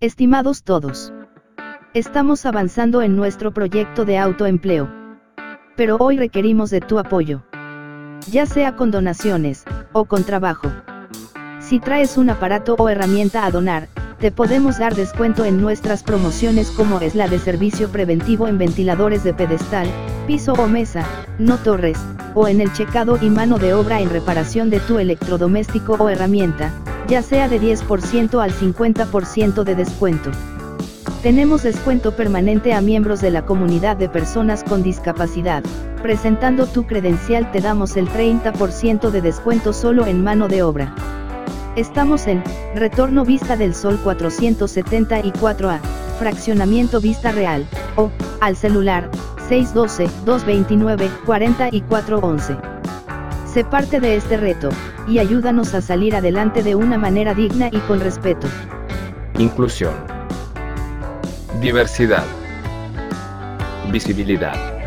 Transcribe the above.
Estimados todos. Estamos avanzando en nuestro proyecto de autoempleo. Pero hoy requerimos de tu apoyo. Ya sea con donaciones, o con trabajo. Si traes un aparato o herramienta a donar, te podemos dar descuento en nuestras promociones como es la de servicio preventivo en ventiladores de pedestal, piso o mesa, no torres, o en el checado y mano de obra en reparación de tu electrodoméstico o herramienta, ya sea de 10% al 50% de descuento. Tenemos descuento permanente a miembros de la comunidad de personas con discapacidad. Presentando tu credencial te damos el 30% de descuento solo en mano de obra. Estamos en Retorno Vista del Sol 474A, Fraccionamiento Vista Real, o, al celular, 612-229-4411. Sé parte de este reto, y ayúdanos a salir adelante de una manera digna y con respeto. Inclusión. Diversidad. Visibilidad.